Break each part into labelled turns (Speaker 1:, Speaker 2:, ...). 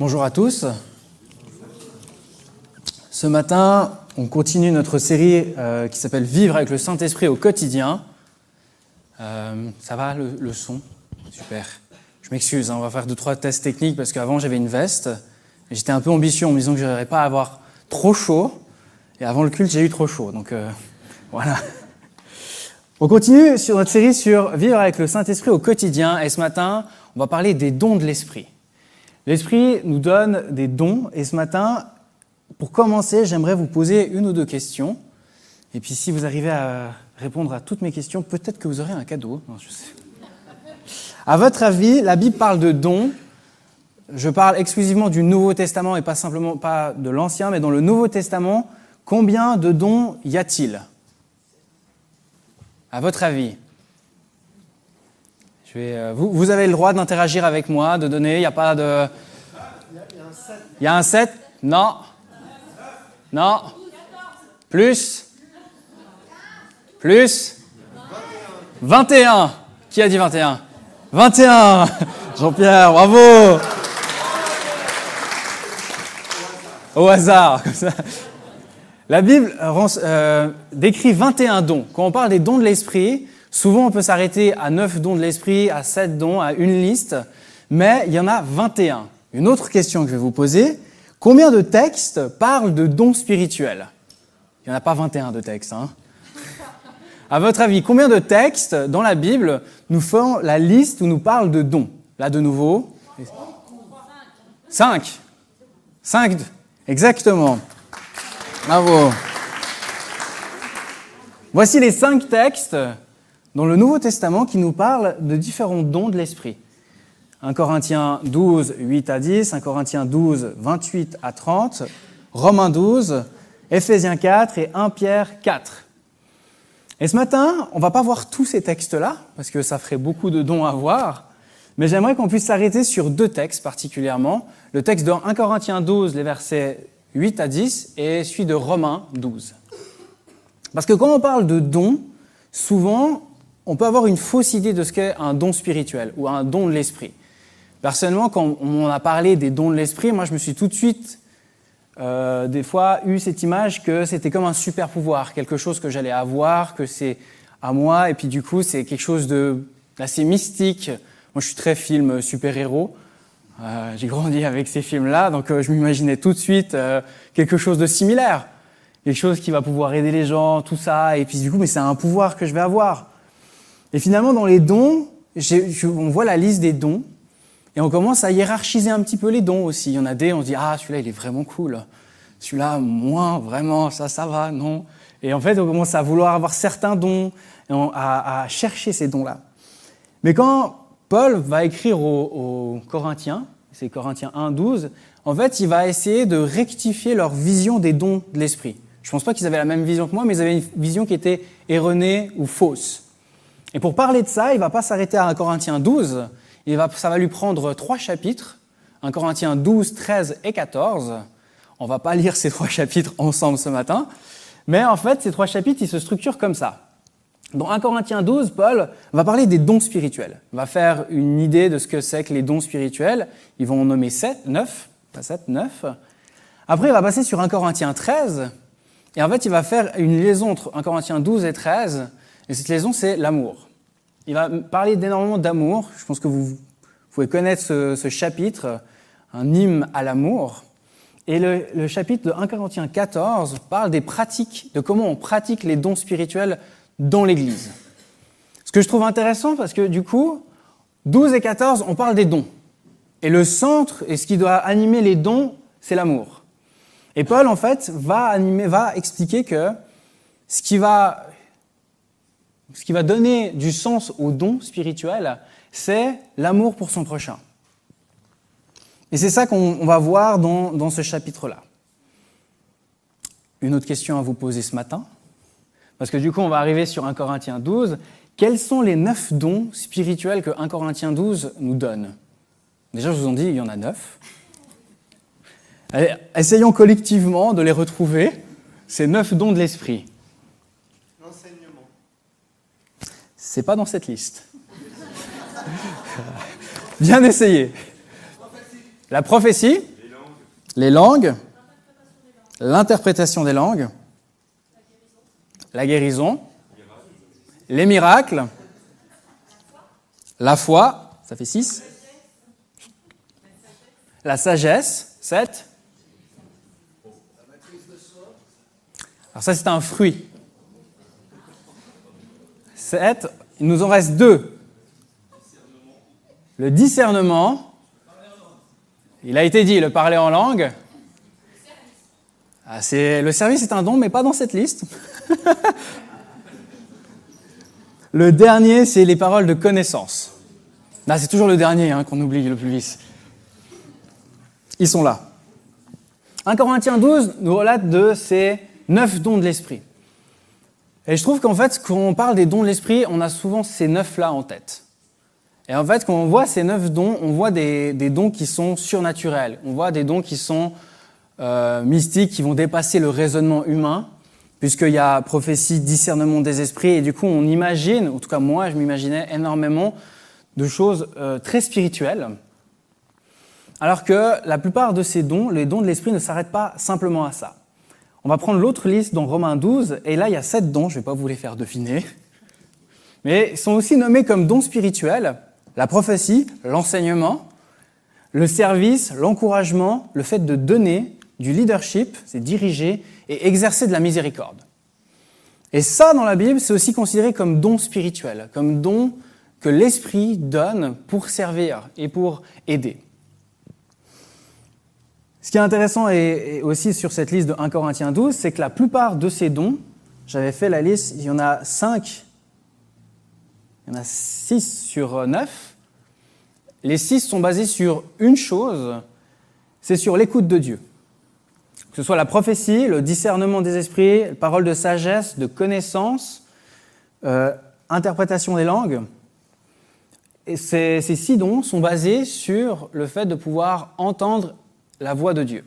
Speaker 1: Bonjour à tous. Ce matin, on continue notre série euh, qui s'appelle Vivre avec le Saint-Esprit au quotidien. Euh, ça va le, son? Super. Je m'excuse, hein, on va faire deux, trois tests techniques parce qu'avant j'avais une veste j'étais un peu ambitieux en me disant que je n'aurais pas avoir trop chaud. Et avant le culte, j'ai eu trop chaud. Donc euh, voilà. On continue sur notre série sur Vivre avec le Saint-Esprit au quotidien et ce matin, on va parler des dons de l'Esprit. L'Esprit nous donne des dons et ce matin, pour commencer, j'aimerais vous poser une ou deux questions. Et puis si vous arrivez à répondre à toutes mes questions, peut-être que vous aurez un cadeau. Non, je sais. À votre avis, la Bible parle de dons. Je parle exclusivement du Nouveau Testament et pas simplement pas de l'Ancien, mais dans le Nouveau Testament, combien de dons y a-t-il? À votre avis euh, vous, avez le droit d'interagir avec moi, de donner. Il n'y a pas de. Il y a un 7 Non. Non. Plus Plus 21. Qui a dit 21 21 Jean-Pierre, bravo Au hasard, comme ça. La Bible euh, décrit 21 dons. Quand on parle des dons de l'esprit, Souvent, on peut s'arrêter à 9 dons de l'esprit, à 7 dons, à une liste, mais il y en a 21. Une autre question que je vais vous poser, combien de textes parlent de dons spirituels? Il n'y en a pas 21 de textes. Hein à votre avis, combien de textes dans la Bible nous font la liste où nous parlent de dons? Là, de nouveau. 5. 5. Exactement. Bravo. Voici les 5 textes dans le Nouveau Testament qui nous parle de différents dons de l'Esprit. 1 Corinthiens 12, 8 à 10, 1 Corinthiens 12, 28 à 30, Romains 12, Éphésiens 4 et 1 Pierre 4. Et ce matin, on va pas voir tous ces textes-là, parce que ça ferait beaucoup de dons à voir, mais j'aimerais qu'on puisse s'arrêter sur deux textes particulièrement. Le texte de 1 Corinthiens 12, les versets 8 à 10, et celui de Romains 12. Parce que quand on parle de dons, souvent, on peut avoir une fausse idée de ce qu'est un don spirituel ou un don de l'esprit. Personnellement, quand on a parlé des dons de l'esprit, moi je me suis tout de suite, euh, des fois, eu cette image que c'était comme un super pouvoir, quelque chose que j'allais avoir, que c'est à moi, et puis du coup c'est quelque chose d'assez mystique. Moi je suis très film super-héros. Euh, j'ai grandi avec ces films-là, donc euh, je m'imaginais tout de suite quelque chose de similaire, quelque chose qui va pouvoir aider les gens, tout ça, et puis du coup, mais c'est un pouvoir que je vais avoir. Et finalement, dans les dons, on voit la liste des dons et on commence à hiérarchiser un petit peu les dons aussi. Il y en a des, on se dit, ah, celui-là, il est vraiment cool. Celui-là, moins, vraiment, ça, ça va, non. Et en fait, on commence à vouloir avoir certains dons, et à, chercher ces dons-là. Mais quand Paul va écrire aux, Corinthiens, c'est Corinthiens 1, 12, en fait, il va essayer de rectifier leur vision des dons de l'esprit. Je ne pense pas qu'ils avaient la même vision que moi, mais ils avaient une vision qui était erronée ou fausse. Et pour parler de ça, il va pas s'arrêter à 1 Corinthiens 12, il va, ça va lui prendre trois chapitres, 1 Corinthiens 12, 13 et 14. On va pas lire ces trois chapitres ensemble ce matin, mais en fait, ces trois chapitres, ils se structurent comme ça. Dans 1 Corinthiens 12, Paul va parler des dons spirituels. Il va faire une idée de ce que c'est que les dons spirituels. Ils vont en nommer 7, 9, pas 7, 9. Après, il va passer sur 1 Corinthiens 13, et en fait, il va faire une liaison entre 1 Corinthiens 12 et 13, et cette liaison, c'est l'amour. Il va parler d'énormément d'amour. Je pense que vous, pouvez connaître ce, chapitre, un hymne à l'amour. Et le, chapitre de 1 Corinthiens 14 parle des pratiques, de comment on pratique les dons spirituels dans l'Église. Ce que je trouve intéressant, parce que du coup, 12 et 14, on parle des dons. Et le centre, et ce qui doit animer les dons, c'est l'amour. Et Paul, en fait, va, expliquer que ce qui va ce qui va donner du sens au don spirituel, c'est l'amour pour son prochain. Et c'est ça qu'on va voir dans, ce chapitre-là. Une autre question à vous poser ce matin, parce que du coup on va arriver sur 1 Corinthiens 12. Quels sont les neuf dons spirituels que 1 Corinthiens 12 nous donne? Déjà, je vous en dis, il y en a neuf. essayons collectivement de les retrouver, ces neuf dons de l'esprit. C'est pas dans cette liste. Bien essayé. La prophétie, les langues, l'interprétation des langues, la guérison, les miracles, la foi, ça fait 6, la sagesse, 7. Alors ça, c'est un fruit. 7. Il nous en reste deux. Le discernement. Il a été dit, le parler en langue. Ah, le service est un don, mais pas dans cette liste. le dernier, c'est les paroles de connaissance. c'est toujours le dernier hein, qu'on oublie le plus vite. Ils sont là. 1 Corinthiens 12 nous relate de ces neuf dons de l'esprit. Et je trouve qu'en fait, quand on parle des dons de l'esprit, on a souvent ces neuf-là en tête. Et en fait, quand on voit ces neuf dons, on voit des, dons qui sont surnaturels. On voit des dons qui sont euh, mystiques, qui vont dépasser le raisonnement humain, puisqu'il y a prophétie, discernement des esprits, et du coup, on imagine, en tout cas moi, je m'imaginais énormément de choses euh, très spirituelles. Alors que la plupart de ces dons, les dons de l'esprit, ne s'arrêtent pas simplement à ça. On va prendre l'autre liste dans Romains 12, et là, il y a sept dons, je ne vais pas vous les faire deviner, mais ils sont aussi nommés comme dons spirituels, la prophétie, l'enseignement, le service, l'encouragement, le fait de donner, du leadership, c'est diriger, et exercer de la miséricorde. Et ça, dans la Bible, c'est aussi considéré comme don spirituel, comme don que l'Esprit donne pour servir et pour aider. Ce qui est intéressant et, aussi sur cette liste de 1 Corinthiens 12, c'est que la plupart de ces dons, j'avais fait la liste, il y en a 5, il y en a 6 sur 9. Les 6 sont basés sur une chose, c'est sur l'écoute de Dieu. Que ce soit la prophétie, le discernement des esprits, parole de sagesse, de connaissance, euh, interprétation des langues. Et ces, ces six dons sont basés sur le fait de pouvoir entendre la voix de Dieu.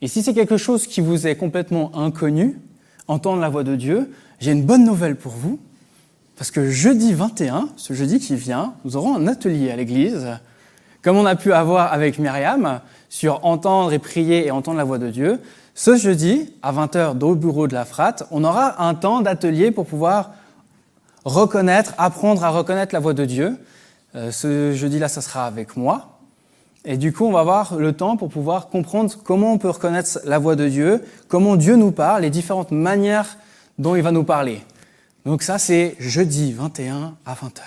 Speaker 1: Et si c'est quelque chose qui vous est complètement inconnu, entendre la voix de Dieu, j'ai une bonne nouvelle pour vous, parce que jeudi 21, ce jeudi qui vient, nous aurons un atelier à l'église, comme on a pu avoir avec Myriam, sur entendre et prier et entendre la voix de Dieu. Ce jeudi, à 20h, au bureau de la frate, on aura un temps d'atelier pour pouvoir reconnaître, apprendre à reconnaître la voix de Dieu. Euh, ce jeudi-là, ça sera avec moi, et du coup, on va avoir le temps pour pouvoir comprendre comment on peut reconnaître la voix de Dieu, comment Dieu nous parle, les différentes manières dont il va nous parler. Donc ça, c'est jeudi 21 à 20h.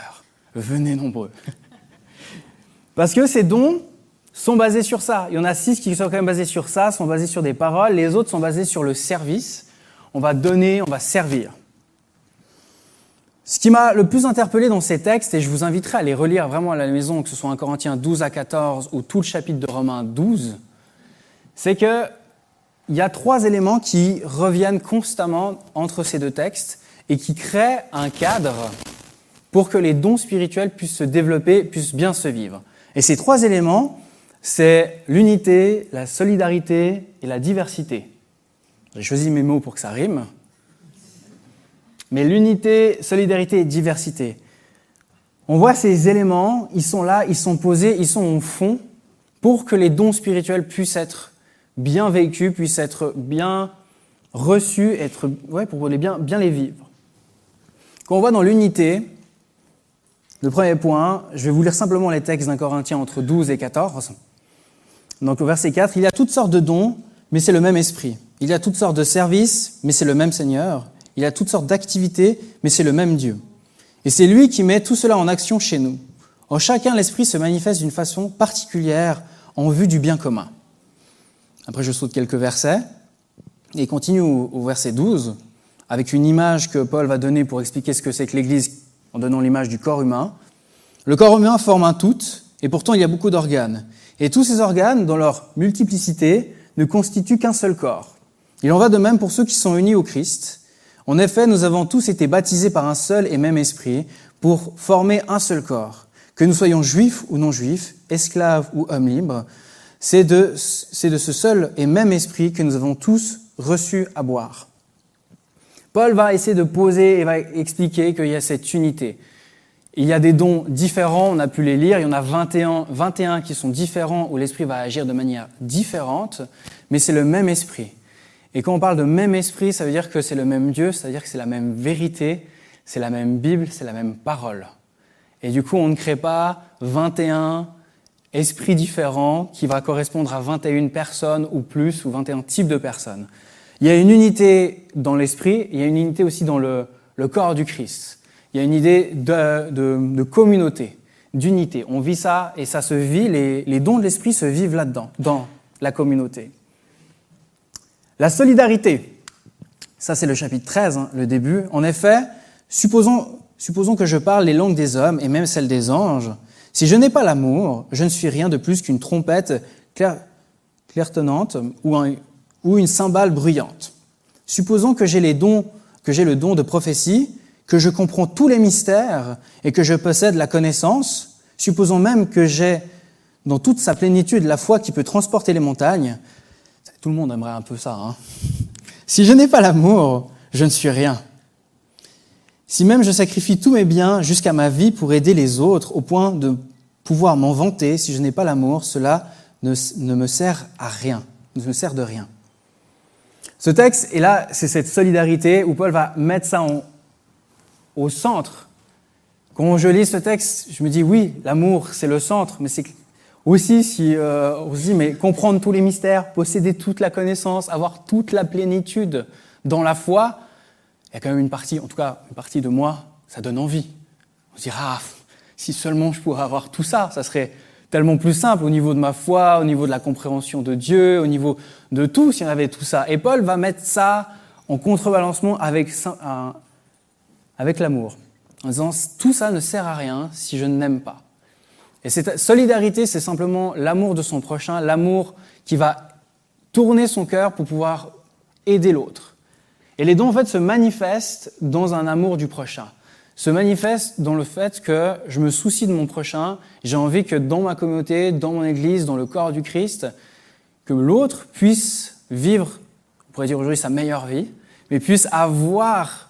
Speaker 1: Venez nombreux. Parce que ces dons sont basés sur ça. Il y en a six qui sont quand même basés sur ça, sont basés sur des paroles. Les autres sont basés sur le service. On va donner, on va servir. Ce qui m'a le plus interpellé dans ces textes, et je vous inviterai à les relire vraiment à la maison, que ce soit un Corinthiens 12 à 14 ou tout le chapitre de Romains 12, c'est qu'il y a trois éléments qui reviennent constamment entre ces deux textes et qui créent un cadre pour que les dons spirituels puissent se développer, puissent bien se vivre. Et ces trois éléments, c'est l'unité, la solidarité et la diversité. J'ai choisi mes mots pour que ça rime. Mais l'unité, solidarité et diversité. On voit ces éléments, ils sont là, ils sont posés, ils sont au fond pour que les dons spirituels puissent être bien vécus, puissent être bien reçus, être, ouais, pour les bien, bien les vivre. Quand on voit dans l'unité, le premier point, je vais vous lire simplement les textes d'un Corinthien entre 12 et 14. Donc au verset 4, il y a toutes sortes de dons, mais c'est le même esprit. Il y a toutes sortes de services, mais c'est le même Seigneur. Il a toutes sortes d'activités, mais c'est le même Dieu. Et c'est lui qui met tout cela en action chez nous. En chacun, l'Esprit se manifeste d'une façon particulière en vue du bien commun. Après, je saute quelques versets et continue au, verset 12 avec une image que Paul va donner pour expliquer ce que c'est que l'Église en donnant l'image du corps humain. Le corps humain forme un tout, et pourtant il y a beaucoup d'organes. Et tous ces organes, dans leur multiplicité, ne constituent qu'un seul corps. Il en va de même pour ceux qui sont unis au Christ. En effet, nous avons tous été baptisés par un seul et même esprit pour former un seul corps. Que nous soyons juifs ou non juifs, esclaves ou hommes libres, c'est de, ce seul et même esprit que nous avons tous reçu à boire. Paul va essayer de poser et va expliquer qu'il y a cette unité. Il y a des dons différents, on a pu les lire, il y en a 21, 21 qui sont différents, où l'Esprit va agir de manière différente, mais c'est le même Esprit. Et quand on parle de même Esprit, ça veut dire que c'est le même Dieu, c'est-à-dire que c'est la même vérité, c'est la même Bible, c'est la même parole. Et du coup, on ne crée pas 21 esprits différents qui va correspondre à 21 personnes ou plus, ou 21 types de personnes. Il y a une unité dans l'esprit, il y a une unité aussi dans le, corps du Christ. Il y a une idée de, communauté, d'unité. On vit ça et ça se vit, les dons de l'esprit se vivent là-dedans, dans la communauté. La solidarité, ça c'est le chapitre 13, hein, le début. En effet, supposons, que je parle les langues des hommes et même celles des anges. Si je n'ai pas l'amour, je ne suis rien de plus qu'une trompette clair, clairtonnante ou une cymbale bruyante. Supposons que j'ai les dons, que j'ai le don de prophétie, que je comprends tous les mystères et que je possède la connaissance. Supposons même que j'ai dans toute sa plénitude la foi qui peut transporter les montagnes. Tout le monde aimerait un peu ça. Hein si je n'ai pas l'amour, je ne suis rien. Si même je sacrifie tous mes biens jusqu'à ma vie pour aider les autres au point de pouvoir m'en vanter, si je n'ai pas l'amour, cela ne, me sert à rien, ne me sert de rien. Ce texte, et là, c'est cette solidarité où Paul va mettre ça au centre. Quand je lis ce texte, je me dis oui, l'amour, c'est le centre, mais c'est aussi si euh, on se dit mais comprendre tous les mystères, posséder toute la connaissance, avoir toute la plénitude dans la foi, il y a quand même une partie, en tout cas une partie de moi, ça donne envie. On se dit ah si seulement je pourrais avoir tout ça, ça serait tellement plus simple au niveau de ma foi, au niveau de la compréhension de Dieu, au niveau de tout, si on avait tout ça. Et Paul va mettre ça en contrebalancement avec, avec l'amour, en disant tout ça ne sert à rien si je n'aime pas. Et cette solidarité, c'est simplement l'amour de son prochain, l'amour qui va tourner son cœur pour pouvoir aider l'autre. Et les dons, en fait, se manifestent dans un amour du prochain, se manifestent dans le fait que je me soucie de mon prochain, j'ai envie que dans ma communauté, dans mon église, dans le corps du Christ, que l'autre puisse vivre, on pourrait dire aujourd'hui sa meilleure vie, mais puisse avoir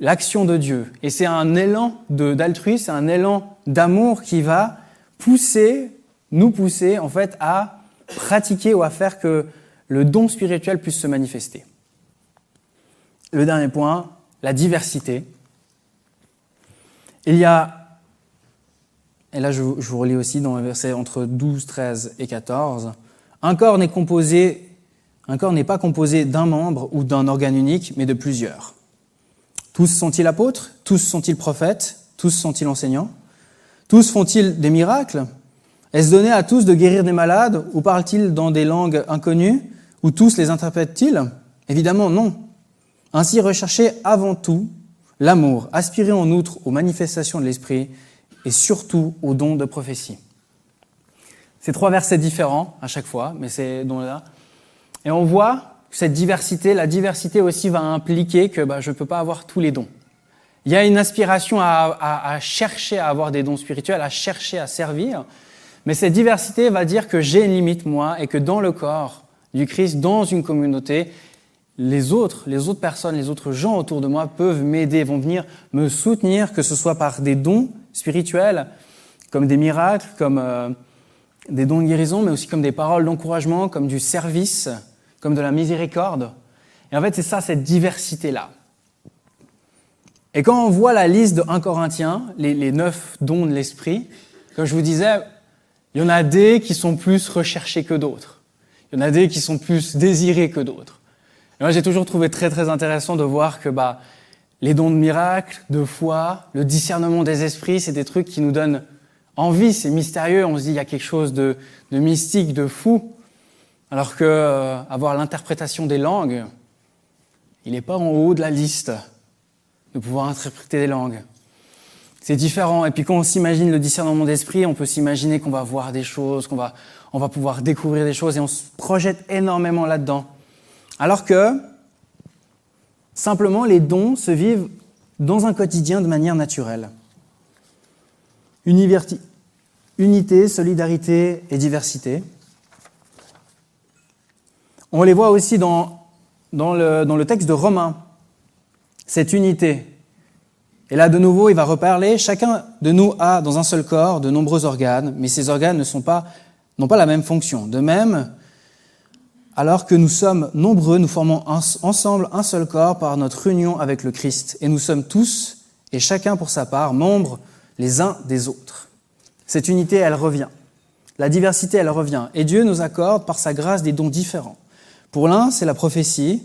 Speaker 1: l'action de Dieu. Et c'est un élan d'altruisme, c'est un élan d'amour qui va pousser, nous pousser en fait à pratiquer ou à faire que le don spirituel puisse se manifester. Le dernier point, la diversité. Il y a, et là je vous relis aussi dans le verset entre 12, 13 et 14, un corps n'est composé, un corps n'est pas composé d'un membre ou d'un organe unique, mais de plusieurs. Tous sont-ils apôtres? Tous sont-ils prophètes? Tous sont-ils enseignants? Tous font-ils des miracles? Est-ce donné à tous de guérir des malades Ou parlent-ils dans des langues inconnues Ou tous les interprètent-ils? Évidemment non. Ainsi recherchez avant tout l'amour, aspirez en outre aux manifestations de l'Esprit et surtout aux dons de prophétie. C'est trois versets différents à chaque fois, mais c'est dons-là. Et on voit cette diversité, la diversité aussi va impliquer que bah, je ne peux pas avoir tous les dons. Il y a une aspiration à, chercher à avoir des dons spirituels, à chercher à servir, mais cette diversité va dire que j'ai une limite, moi, et que dans le corps du Christ, dans une communauté, les autres, les autres personnes, les autres gens autour de moi peuvent m'aider, vont venir me soutenir, que ce soit par des dons spirituels, comme des miracles, comme euh, des dons de guérison, mais aussi comme des paroles d'encouragement, comme du service, comme de la miséricorde. Et en fait, c'est ça, cette diversité-là. Et quand on voit la liste de 1 Corinthiens, les, les neuf dons de l'esprit, comme je vous disais, il y en a des qui sont plus recherchés que d'autres. Il y en a des qui sont plus désirés que d'autres. Moi, j'ai toujours trouvé très très intéressant de voir que bah, les dons de miracles, de foi, le discernement des esprits, c'est des trucs qui nous donnent envie, c'est mystérieux. On se dit il y a quelque chose de, de mystique, de fou. Alors que euh, avoir l'interprétation des langues, il n'est pas en haut de la liste de pouvoir interpréter des langues. C'est différent. Et puis quand on s'imagine le discernement d'esprit, on peut s'imaginer qu'on va voir des choses, qu'on va, on va pouvoir découvrir des choses et on se projette énormément là-dedans. Alors que simplement les dons se vivent dans un quotidien de manière naturelle. Unité, solidarité et diversité. On les voit aussi dans, dans, le, dans le texte de Romains, cette unité Et là, de nouveau, il va reparler. Chacun de nous a dans un seul corps de nombreux organes, mais ces organes ne sont pas, n'ont pas la même fonction. De même, alors que nous sommes nombreux, nous formons ensemble un seul corps par notre union avec le Christ. Et nous sommes tous, et chacun pour sa part, membres les uns des autres. Cette unité, elle revient. La diversité, elle revient. Et Dieu nous accorde par sa grâce des dons différents. Pour l'un, c'est la prophétie,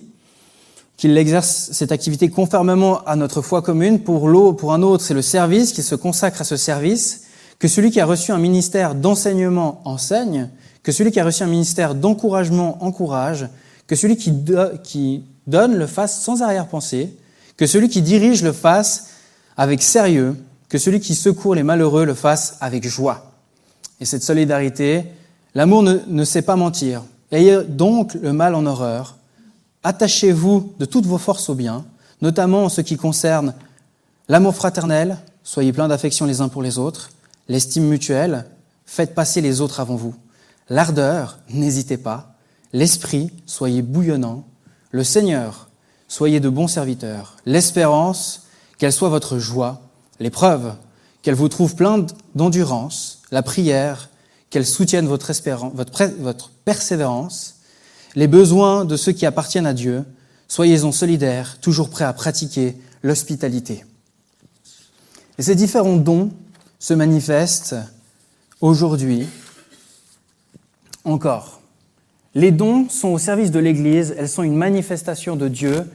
Speaker 1: qu'il exerce cette activité conformément à notre foi commune. Pour l'autre, pour un autre, c'est le service, qui se consacre à ce service. Que celui qui a reçu un ministère d'enseignement enseigne, que celui qui a reçu un ministère d'encouragement encourage, que celui qui, donne le fasse sans arrière-pensée, que celui qui dirige le fasse avec sérieux, que celui qui secourt les malheureux le fasse avec joie. Et cette solidarité, l'amour ne sait pas mentir. Ayez donc le mal en horreur, Attachez-vous de toutes vos forces au bien, notamment en ce qui concerne l'amour fraternel, soyez pleins d'affection les uns pour les autres, l'estime mutuelle, faites passer les autres avant vous, l'ardeur, n'hésitez pas, l'esprit, soyez bouillonnant, le Seigneur, soyez de bons serviteurs, l'espérance, qu'elle soit votre joie, l'épreuve, qu'elle vous trouve plein d'endurance, la prière, qu'elle soutienne votre, persévérance, les besoins de ceux qui appartiennent à Dieu, soyez-en solidaires, toujours prêts à pratiquer l'hospitalité. Et ces différents dons se manifestent aujourd'hui encore. Les dons sont au service de l'Église, elles sont une manifestation de Dieu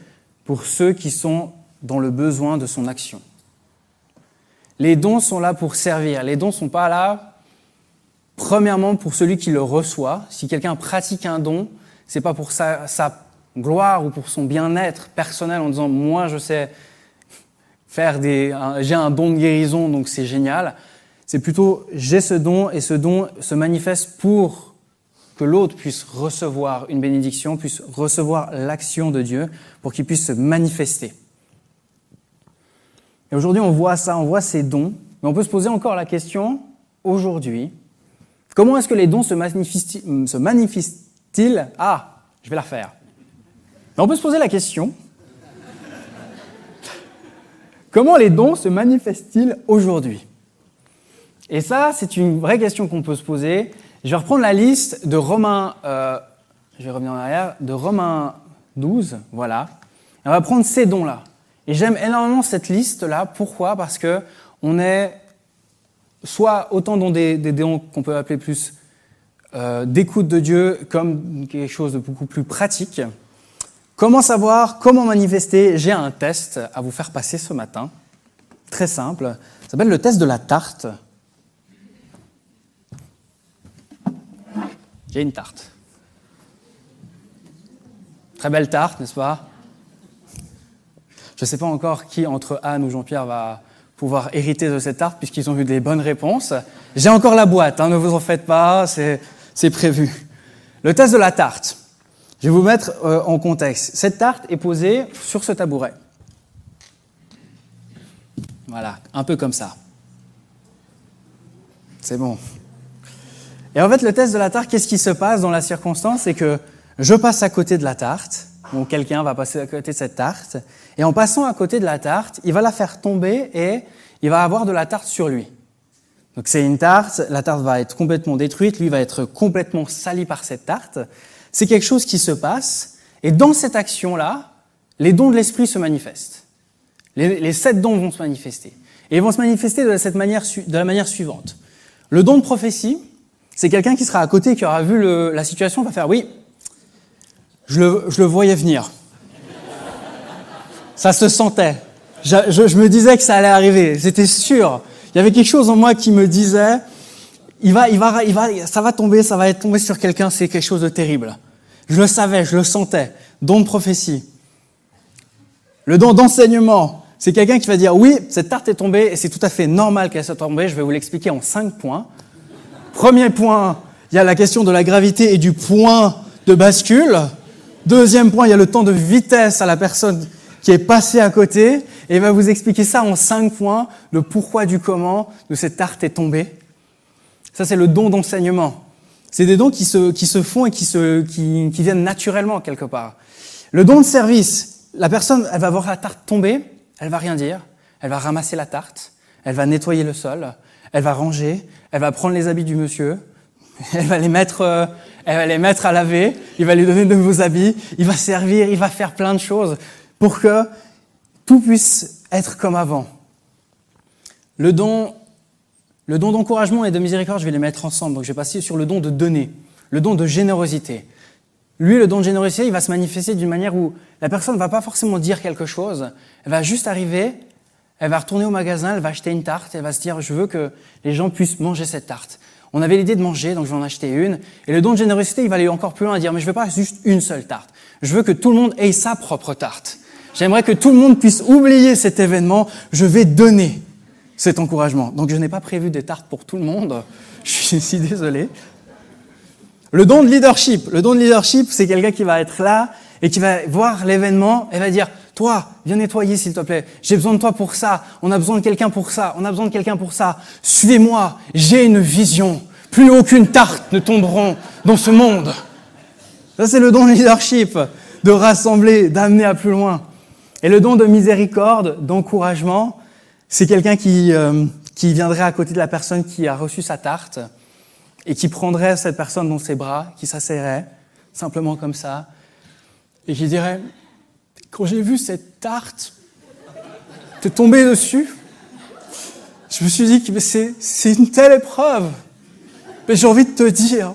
Speaker 1: pour ceux qui sont dans le besoin de son action. Les dons sont là pour servir, les dons ne sont pas là, premièrement, pour celui qui le reçoit. Si quelqu'un pratique un don, c'est pas pour sa, gloire ou pour son bien-être personnel en disant moi je sais faire des, j'ai un don de guérison donc c'est génial. C'est plutôt j'ai ce don et ce don se manifeste pour que l'autre puisse recevoir une bénédiction, puisse recevoir l'action de Dieu, pour qu'il puisse se manifester. Et aujourd'hui, on voit ça, on voit ces dons, mais on peut se poser encore la question, aujourd'hui, comment est-ce que les dons se manifestent, ah, je vais la refaire. on peut se poser la question comment les dons se manifestent-ils aujourd'hui? Et ça, c'est une vraie question qu'on peut se poser. Je vais reprendre la liste de Romains, euh, je vais revenir en arrière, de Romains 12, voilà. on va prendre ces dons-là. Et j'aime énormément cette liste-là. Pourquoi? Parce que on est soit autant dans des dons qu'on peut appeler plus euh, d'écoute de Dieu comme quelque chose de beaucoup plus pratique. Comment savoir, comment manifester? J'ai un test à vous faire passer ce matin, très simple. Ça s'appelle le test de la tarte. J'ai une tarte. Très belle tarte, n'est-ce pas? Je ne sais pas encore qui entre Anne ou Jean-Pierre va pouvoir hériter de cette tarte puisqu'ils ont eu des bonnes réponses. J'ai encore la boîte, hein, ne vous en faites pas, c'est prévu. Le test de la tarte. Je vais vous mettre euh, en contexte. Cette tarte est posée sur ce tabouret. Voilà, un peu comme ça. C'est bon. Et en fait, le test de la tarte, qu'est-ce qui se passe dans la circonstance? C'est que je passe à côté de la tarte, ou quelqu'un va passer à côté de cette tarte, et en passant à côté de la tarte, il va la faire tomber et il va avoir de la tarte sur lui. Donc c'est une tarte, la tarte va être complètement détruite, lui va être complètement sali par cette tarte. C'est quelque chose qui se passe, et dans cette action-là, les dons de l'esprit se manifestent. Les, sept dons vont se manifester. Et ils vont se manifester de, cette manière, la manière suivante. Le don de prophétie, c'est quelqu'un qui sera à côté, qui aura vu la situation, va faire oui, je le, je le voyais venir. Ça se sentait. Je, je, je, me disais que ça allait arriver, j'étais sûr. Il y avait quelque chose en moi qui me disait, il va, il va, ça va tomber, ça va être tombé sur quelqu'un, c'est quelque chose de terrible. Je le savais, je le sentais. Don de prophétie. Le don d'enseignement, c'est quelqu'un qui va dire, oui, cette tarte est tombée et c'est tout à fait normal qu'elle soit tombée. Je vais vous l'expliquer en cinq points. Premier point, il y a la question de la gravité et du point de bascule. Deuxième point, il y a le temps de vitesse à la personne qui est passée à côté. Et il va vous expliquer ça en cinq points, le pourquoi du comment de cette tarte est tombée. Ça, c'est le don d'enseignement. C'est des dons qui se, qui se font et qui, se, qui, qui viennent naturellement quelque part. Le don de service, la personne, elle va voir la tarte tomber, elle va rien dire, elle va ramasser la tarte, elle va nettoyer le sol, elle va ranger, elle va prendre les habits du monsieur, elle va les mettre, euh, elle va les mettre à laver, il va lui donner de nouveaux habits, il va servir, il va faire plein de choses pour que tout puisse être comme avant. Le don, le don d'encouragement et de miséricorde, je vais les mettre ensemble. Donc je vais passer sur le don de donner, le don de générosité. Lui, le don de générosité, il va se manifester d'une manière où la personne ne va pas forcément dire quelque chose, elle va juste arriver, elle va retourner au magasin, elle va acheter une tarte, elle va se dire, je veux que les gens puissent manger cette tarte. On avait l'idée de manger, donc je vais en acheter une. Et le don de générosité, il va aller encore plus loin et dire, mais je veux pas juste une seule tarte. Je veux que tout le monde ait sa propre tarte. J'aimerais que tout le monde puisse oublier cet événement. Je vais donner cet encouragement. Donc je n'ai pas prévu des tartes pour tout le monde. Je suis si désolé. Le don de leadership. Le don de leadership, c'est quelqu'un qui va être là et qui va voir l'événement et va dire, toi, viens nettoyer s'il te plaît. J'ai besoin de toi pour ça. On a besoin de quelqu'un pour ça. On a besoin de quelqu'un pour ça. Suivez-moi. J'ai une vision. Plus aucune tarte ne tomberont dans ce monde. Ça, c'est le don de leadership, de rassembler, d'amener à plus loin. Et le don de miséricorde, d'encouragement, c'est quelqu'un qui, euh, qui viendrait à côté de la personne qui a reçu sa tarte et qui prendrait cette personne dans ses bras, qui s'asserrait, simplement comme ça, et qui dirait, quand j'ai vu cette tarte te tomber dessus, je me suis dit que c'est une telle épreuve. Mais j'ai envie de te dire,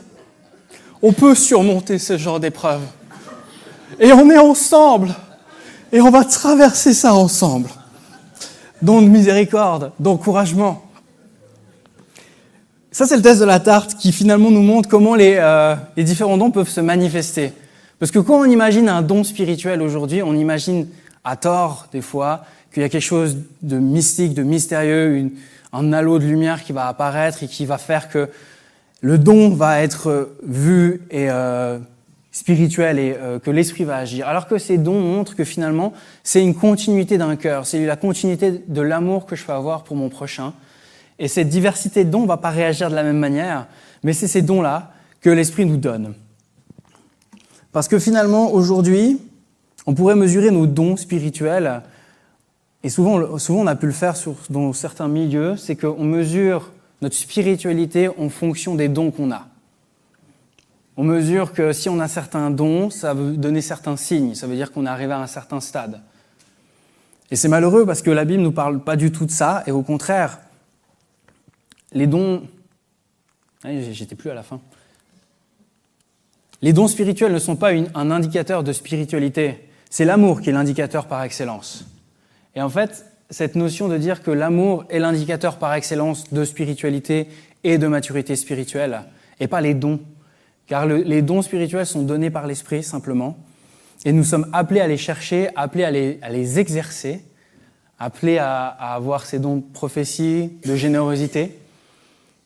Speaker 1: on peut surmonter ce genre d'épreuve. Et on est ensemble. Et on va traverser ça ensemble. Don de miséricorde, d'encouragement. Ça, c'est le test de la tarte qui finalement nous montre comment les, euh, les différents dons peuvent se manifester. Parce que quand on imagine un don spirituel aujourd'hui, on imagine à tort des fois qu'il y a quelque chose de mystique, de mystérieux, un halo de lumière qui va apparaître et qui va faire que le don va être vu et euh, spirituel et euh, que l'esprit va agir. Alors que ces dons montrent que finalement, c'est une continuité d'un cœur, c'est la continuité de l'amour que je peux avoir pour mon prochain. Et cette diversité de dons ne va pas réagir de la même manière, mais c'est ces dons-là que l'esprit nous donne. Parce que finalement, aujourd'hui, on pourrait mesurer nos dons spirituels, et souvent, souvent on a pu le faire dans certains milieux, c'est qu'on mesure notre spiritualité en fonction des dons qu'on a. On mesure que si on a certains dons, ça veut donner certains signes, ça veut dire qu'on est arrivé à un certain stade. Et c'est malheureux parce que la Bible ne nous parle pas du tout de ça, et au contraire, les dons... Ah, j'étais plus à la fin. Les dons spirituels ne sont pas un indicateur de spiritualité, c'est l'amour qui est l'indicateur par excellence. Et en fait, cette notion de dire que l'amour est l'indicateur par excellence de spiritualité et de maturité spirituelle, et pas les dons. Car les dons spirituels sont donnés par l'Esprit simplement, et nous sommes appelés à les chercher, appelés à les, exercer, appelés à, avoir ces dons de prophétie, de générosité,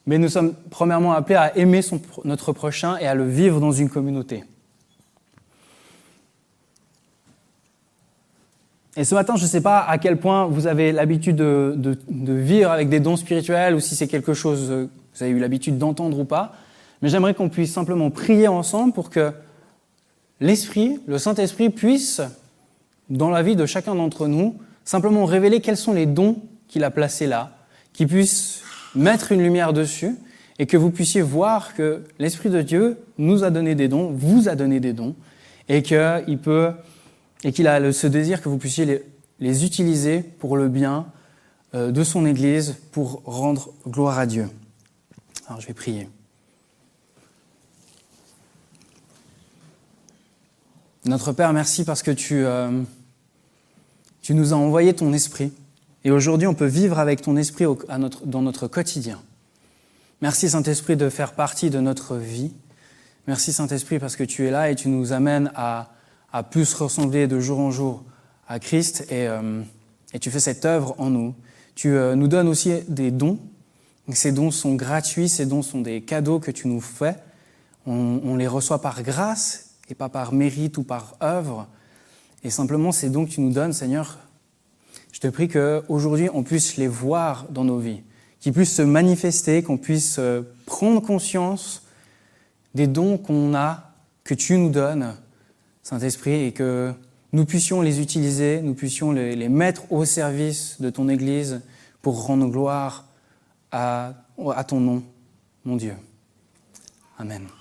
Speaker 1: mais nous sommes premièrement appelés à aimer notre prochain et à le vivre dans une communauté. Et ce matin, je ne sais pas à quel point vous avez l'habitude de, vivre avec des dons spirituels ou si c'est quelque chose que vous avez eu l'habitude d'entendre ou pas, mais j'aimerais qu'on puisse simplement prier ensemble pour que l'Esprit, le Saint-Esprit, puisse, dans la vie de chacun d'entre nous, simplement révéler quels sont les dons qu'il a placés là, qu'il puisse mettre une lumière dessus et que vous puissiez voir que l'Esprit de Dieu nous a donné des dons, vous a donné des dons, et qu'il peut, a ce désir que vous puissiez les, utiliser pour le bien euh, de son Église, pour rendre gloire à Dieu. Alors je vais prier. Notre Père, merci parce que tu, euh, tu nous as envoyé ton Esprit. Et aujourd'hui, on peut vivre avec ton esprit dans notre quotidien. Merci Saint-Esprit de faire partie de notre vie. Merci Saint-Esprit parce que tu es là et tu nous amènes à, plus ressembler de jour en jour à Christ et, euh, tu fais cette œuvre en nous. Tu euh, nous donnes aussi des dons. Ces dons sont gratuits, ces dons sont des cadeaux que tu nous fais. On les reçoit par grâce et pas par mérite ou par œuvre. Et simplement ces dons que tu nous donnes, Seigneur, je te prie qu'aujourd'hui, on puisse les voir dans nos vies, qu'ils puissent se manifester, qu'on puisse euh, prendre conscience des dons qu'on a, que tu nous donnes, Saint-Esprit, et que nous puissions les utiliser, nous puissions les, mettre au service de ton Église pour rendre gloire à ton nom, mon Dieu. Amen.